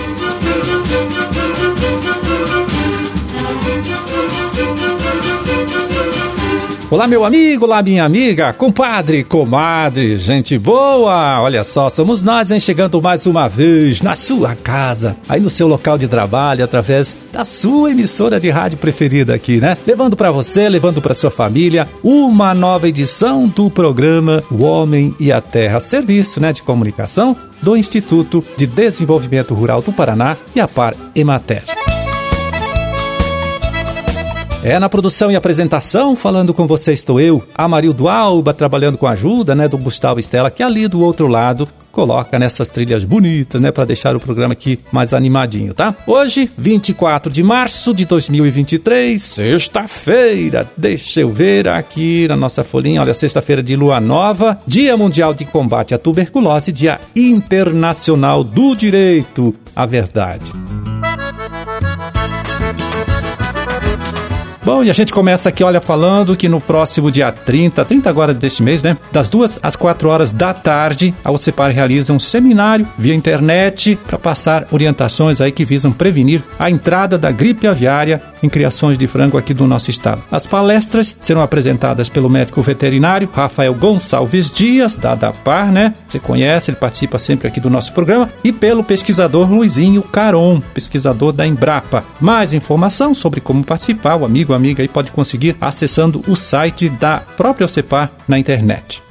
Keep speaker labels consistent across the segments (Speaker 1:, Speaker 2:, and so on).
Speaker 1: Thank you. Olá, meu amigo, olá, minha amiga, compadre, comadre, gente boa! Olha só, somos nós, hein, chegando mais uma vez na sua casa, aí no seu local de trabalho, através da sua emissora de rádio preferida aqui, né? Levando para você, levando para sua família, uma nova edição do programa O Homem e a Terra, serviço, né, de comunicação do Instituto de Desenvolvimento Rural do Paraná e a Par Emater. É na produção e apresentação, falando com você estou eu, Amarildo Alba, trabalhando com a ajuda, né, do Gustavo Estela, que ali do outro lado coloca nessas trilhas bonitas, né, para deixar o programa aqui mais animadinho, tá? Hoje, 24 de março de 2023, sexta-feira. Deixa eu ver aqui na nossa folhinha, olha, sexta-feira de lua nova, Dia Mundial de Combate à Tuberculose, Dia Internacional do Direito à Verdade. Bom, e a gente começa aqui, olha, falando que no próximo dia 30, 30 agora deste mês, né? Das duas às quatro horas da tarde, a OCEPAR realiza um seminário via internet para passar orientações aí que visam prevenir a entrada da gripe aviária em criações de frango aqui do nosso estado. As palestras serão apresentadas pelo médico veterinário Rafael Gonçalves Dias, da ADAPAR, né? Você conhece, ele participa sempre aqui do nosso programa, e pelo pesquisador Luizinho Caron, pesquisador da Embrapa. Mais informação sobre como participar, o amigo amigo, amiga aí pode conseguir acessando o site da própria OCEPAR na internet.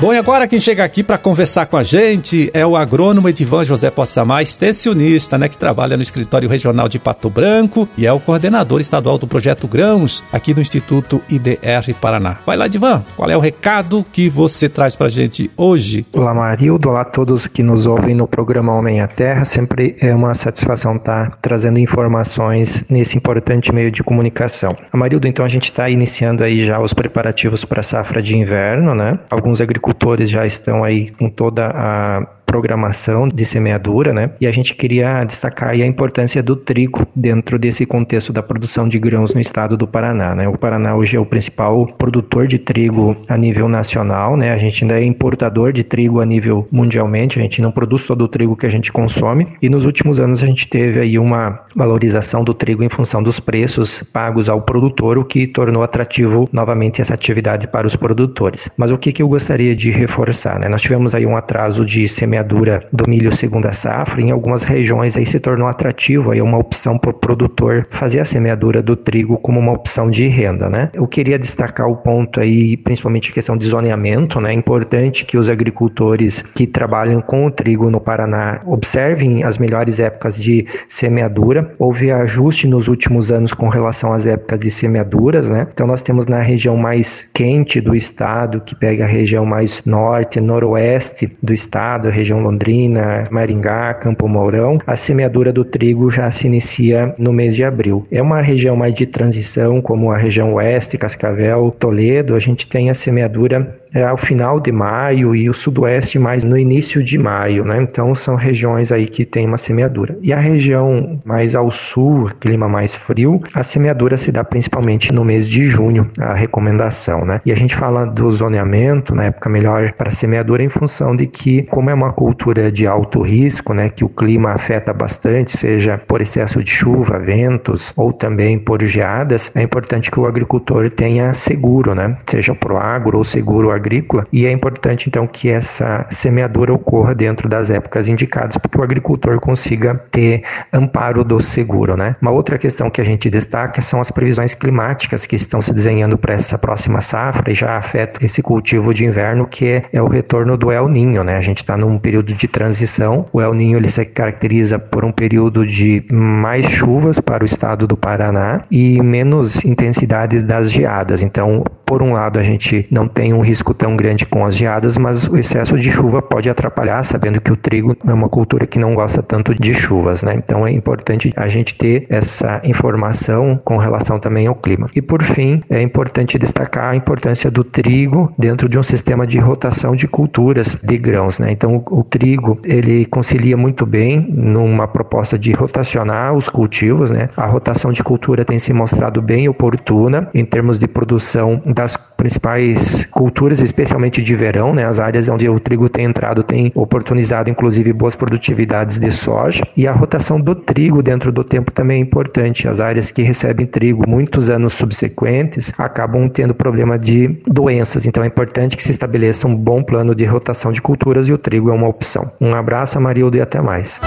Speaker 1: Bom, e agora quem chega aqui para conversar com a gente é o agrônomo Edivan José Possamar, extensionista, né, que trabalha no escritório regional de Pato Branco e é o coordenador estadual do projeto Grãos aqui no Instituto IDR Paraná. Vai lá, Edivan, qual é o recado que você traz para a gente hoje?
Speaker 2: Olá, Marildo, olá a todos que nos ouvem no programa Homem à Terra. Sempre é uma satisfação estar trazendo informações nesse importante meio de comunicação. Marildo, então a gente está iniciando aí já os preparativos para a safra de inverno, né? Alguns agricultores agricultores já estão aí com toda a programação de semeadura, né? E a gente queria destacar a importância do trigo dentro desse contexto da produção de grãos no estado do Paraná, né? O Paraná hoje é o principal produtor de trigo a nível nacional, né? A gente ainda é importador de trigo a nível mundialmente, a gente não produz todo o trigo que a gente consome e nos últimos anos a gente teve aí uma valorização do trigo em função dos preços pagos ao produtor, o que tornou atrativo novamente essa atividade para os produtores. Mas o que, que eu gostaria de reforçar, né? Nós tivemos aí um atraso de semeadura semeadura do milho segunda safra, em algumas regiões aí se tornou atrativo, aí uma opção para o produtor fazer a semeadura do trigo como uma opção de renda, né? Eu queria destacar o ponto aí, principalmente a questão de zoneamento, né? É importante que os agricultores que trabalham com o trigo no Paraná observem as melhores épocas de semeadura. Houve ajuste nos últimos anos com relação às épocas de semeaduras, né? Então nós temos na região mais quente do estado, que pega a região mais norte, noroeste do estado, a região região Londrina, Maringá, Campo Mourão, a semeadura do trigo já se inicia no mês de abril. É uma região mais de transição, como a região oeste, Cascavel, Toledo, a gente tem a semeadura ao final de maio e o sudoeste mais no início de maio, né? Então são regiões aí que tem uma semeadura. E a região mais ao sul, clima mais frio, a semeadura se dá principalmente no mês de junho, a recomendação, né? E a gente fala do zoneamento, na época melhor para semeadura em função de que como é uma cultura de alto risco, né, que o clima afeta bastante, seja por excesso de chuva, ventos ou também por geadas, é importante que o agricultor tenha seguro, né? Seja pro agro ou seguro agrícola, e é importante então que essa semeadura ocorra dentro das épocas indicadas para que o agricultor consiga ter amparo do seguro, né? Uma outra questão que a gente destaca são as previsões climáticas que estão se desenhando para essa próxima safra e já afetam esse cultivo de inverno, que é o retorno do El Ninho, né? A gente está num período de transição. O El Ninho ele se caracteriza por um período de mais chuvas para o estado do Paraná e menos intensidade das geadas. Então, por um lado, a gente não tem um risco tão grande com as geadas, mas o excesso de chuva pode atrapalhar, sabendo que o trigo é uma cultura que não gosta tanto de chuvas, né? Então é importante a gente ter essa informação com relação também ao clima. E por fim, é importante destacar a importância do trigo dentro de um sistema de rotação de culturas de grãos, né? Então o, o trigo ele concilia muito bem numa proposta de rotacionar os cultivos, né? A rotação de cultura tem se mostrado bem oportuna em termos de produção das principais culturas especialmente de verão, né? As áreas onde o trigo tem entrado tem oportunizado, inclusive, boas produtividades de soja. E a rotação do trigo dentro do tempo também é importante. As áreas que recebem trigo muitos anos subsequentes acabam tendo problema de doenças. Então é importante que se estabeleça um bom plano de rotação de culturas e o trigo é uma opção. Um abraço, Amarildo, e até mais.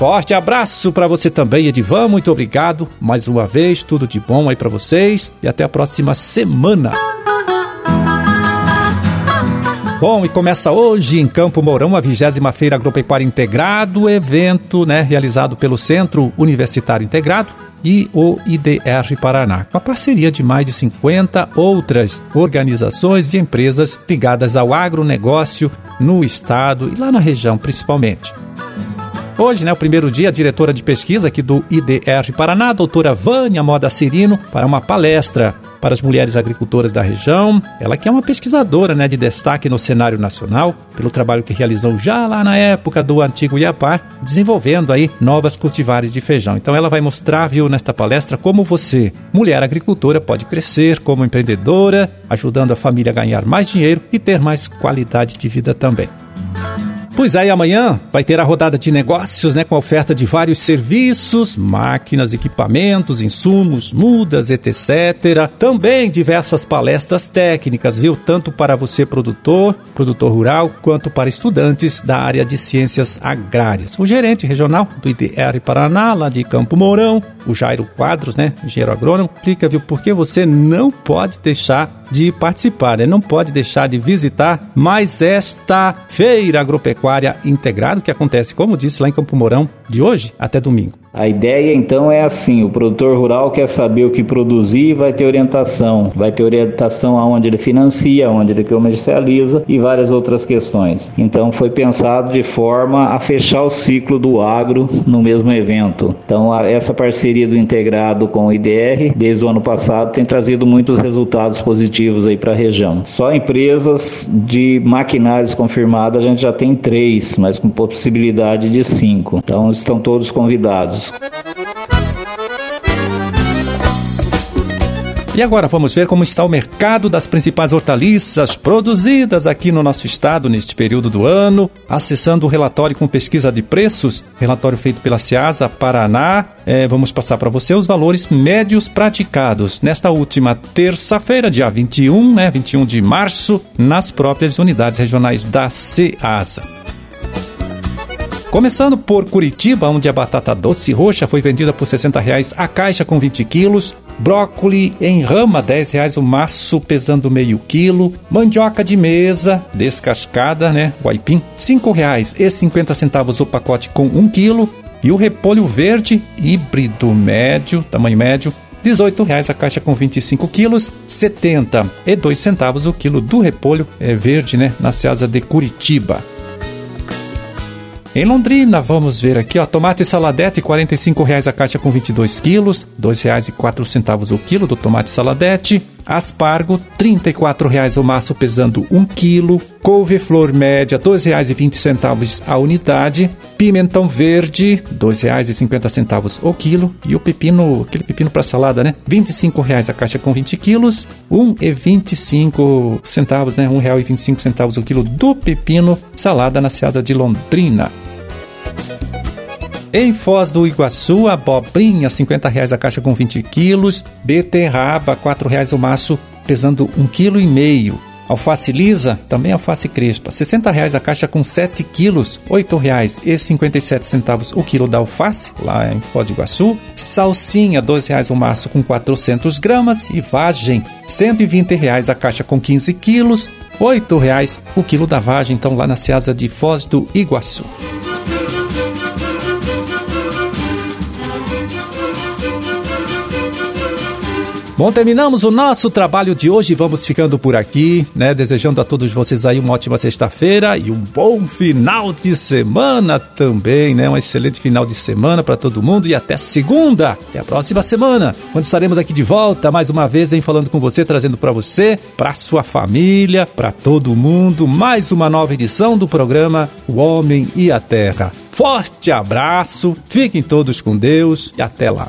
Speaker 1: Forte abraço para você também, Edivan. Muito obrigado mais uma vez. Tudo de bom aí para vocês e até a próxima semana. Bom, e começa hoje em Campo Mourão a 20 Feira Agropecuária Integrado, evento né, realizado pelo Centro Universitário Integrado e o IDR Paraná, com a parceria de mais de 50 outras organizações e empresas ligadas ao agronegócio no estado e lá na região principalmente. Hoje, né, o primeiro dia, a diretora de pesquisa aqui do IDR Paraná, doutora Vânia Moda Cirino, para uma palestra para as mulheres agricultoras da região. Ela que é uma pesquisadora né, de destaque no cenário nacional, pelo trabalho que realizou já lá na época do antigo Iapá, desenvolvendo aí novas cultivares de feijão. Então ela vai mostrar, viu, nesta palestra, como você, mulher agricultora, pode crescer como empreendedora, ajudando a família a ganhar mais dinheiro e ter mais qualidade de vida também. Pois aí amanhã vai ter a rodada de negócios, né, com a oferta de vários serviços, máquinas, equipamentos, insumos, mudas, etc. Também diversas palestras técnicas, viu, tanto para você produtor, produtor rural, quanto para estudantes da área de ciências agrárias. O gerente regional do IDR Paraná, lá de Campo Mourão, o Jairo Quadros, né, engenheiro agrônomo, explica, viu, por que você não pode deixar de participar, né? não pode deixar de visitar mais esta feira agropecuária integrada que acontece, como disse, lá em Campo Mourão, de hoje até domingo.
Speaker 3: A ideia então é assim: o produtor rural quer saber o que produzir, vai ter orientação, vai ter orientação aonde ele financia, onde ele comercializa e várias outras questões. Então foi pensado de forma a fechar o ciclo do agro no mesmo evento. Então essa parceria do integrado com o IDR desde o ano passado tem trazido muitos resultados positivos aí para a região. Só empresas de maquinários confirmadas a gente já tem três, mas com possibilidade de cinco. Então estão todos convidados.
Speaker 1: E agora vamos ver como está o mercado das principais hortaliças produzidas aqui no nosso estado neste período do ano, acessando o relatório com pesquisa de preços, relatório feito pela Ciasa Paraná. É, vamos passar para você os valores médios praticados nesta última terça-feira, dia 21, né, 21 de março, nas próprias unidades regionais da Ceasa. Começando por Curitiba, onde a batata doce roxa foi vendida por 60 reais a caixa com 20 quilos, brócoli em rama, R$ reais o maço pesando meio quilo, mandioca de mesa descascada, né, guaipim, R$ 5,50 o pacote com 1 quilo, e o repolho verde híbrido médio, tamanho médio, R$ 18,00 a caixa com 25 quilos, R$ 72 centavos o quilo do repolho é, verde, né, na Ceasa de Curitiba. Em Londrina, vamos ver aqui, ó, tomate saladete, R$ 45,00 a caixa com 22 quilos, R$ 2,04 o quilo do tomate saladete. Aspargo, R$ 34,00 o maço pesando 1 quilo. Couve-flor média, R$ 2,20 a unidade. Pimentão verde, R$ 2,50 o quilo. E o pepino, aquele pepino para salada, né? R$ 25,00 a caixa com 20 quilos. R$ 1,25, né? R$ 1,25 o quilo do pepino salada na Ceasa de Londrina. Em Foz do Iguaçu, abobrinha, 50 reais a caixa com 20 quilos. Beterraba, R$ reais o maço, pesando 1,5 kg. Alface lisa, também alface crespa, 60 reais a caixa com 7 quilos, R$ 8,57 o quilo da alface, lá em Foz do Iguaçu. Salsinha, R$ 2,00 o maço com 400 gramas. E vagem, 120 reais a caixa com 15 quilos, R$ 8,00 o quilo da vagem, então lá na Ceasa de Foz do Iguaçu. Bom, terminamos o nosso trabalho de hoje. Vamos ficando por aqui, né? Desejando a todos vocês aí uma ótima sexta-feira e um bom final de semana também, né? Um excelente final de semana para todo mundo e até segunda, até a próxima semana, quando estaremos aqui de volta mais uma vez, hein, falando com você, trazendo para você, para sua família, para todo mundo, mais uma nova edição do programa O Homem e a Terra. Forte abraço, fiquem todos com Deus e até lá.